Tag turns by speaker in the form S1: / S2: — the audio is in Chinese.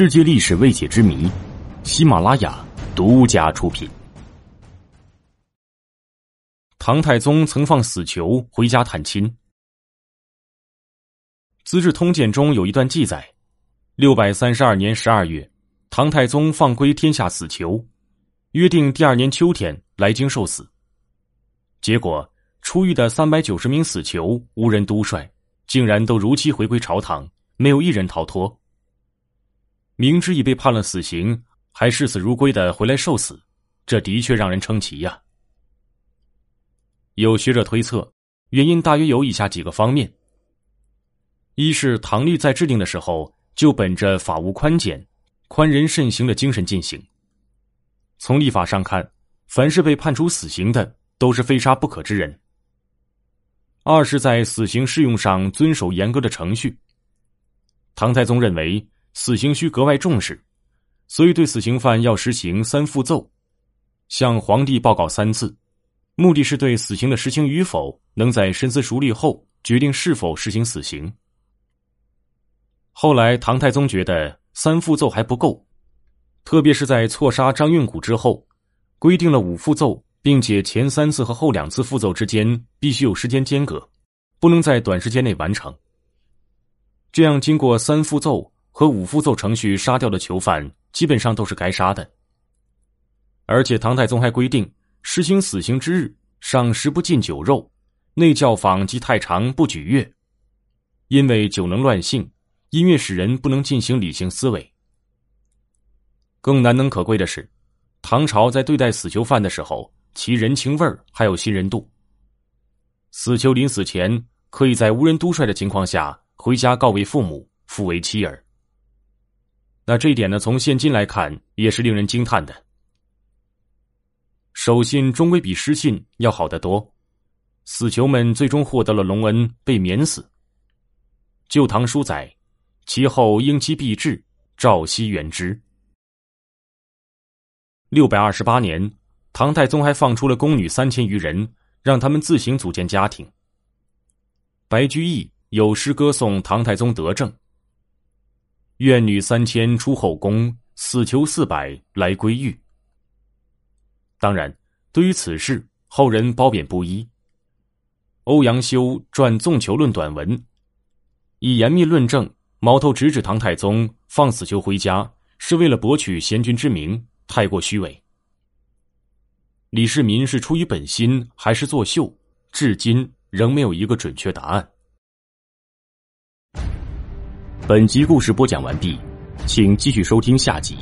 S1: 世界历史未解之谜，喜马拉雅独家出品。唐太宗曾放死囚回家探亲，《资治通鉴》中有一段记载：六百三十二年十二月，唐太宗放归天下死囚，约定第二年秋天来京受死。结果出狱的三百九十名死囚无人督率，竟然都如期回归朝堂，没有一人逃脱。明知已被判了死刑，还视死如归的回来受死，这的确让人称奇呀。有学者推测，原因大约有以下几个方面：一是唐律在制定的时候就本着法无宽简、宽人慎行的精神进行；从立法上看，凡是被判处死刑的都是非杀不可之人；二是，在死刑适用上遵守严格的程序。唐太宗认为。死刑需格外重视，所以对死刑犯要实行三复奏，向皇帝报告三次，目的是对死刑的实行与否能在深思熟虑后决定是否实行死刑。后来唐太宗觉得三复奏还不够，特别是在错杀张运古之后，规定了五复奏，并且前三次和后两次复奏之间必须有时间间隔，不能在短时间内完成。这样经过三复奏。和五夫奏程序杀掉的囚犯基本上都是该杀的，而且唐太宗还规定，实行死刑之日，赏食不进酒肉，内教坊及太常不举乐，因为酒能乱性，音乐使人不能进行理性思维。更难能可贵的是，唐朝在对待死囚犯的时候，其人情味儿还有信任度。死囚临死前可以在无人督率的情况下回家告慰父母，复为妻儿。那这一点呢？从现今来看，也是令人惊叹的。守信终归比失信要好得多，死囚们最终获得了隆恩，被免死。《旧唐书》载，其后应期必至，赵熙元之。六百二十八年，唐太宗还放出了宫女三千余人，让他们自行组建家庭。白居易有诗歌颂唐太宗德政。怨女三千出后宫，死囚四百来归狱。当然，对于此事，后人褒贬不一。欧阳修撰《纵囚论》短文，以严密论证矛头直指唐太宗放死囚回家是为了博取贤君之名，太过虚伪。李世民是出于本心还是作秀，至今仍没有一个准确答案。本集故事播讲完毕，请继续收听下集。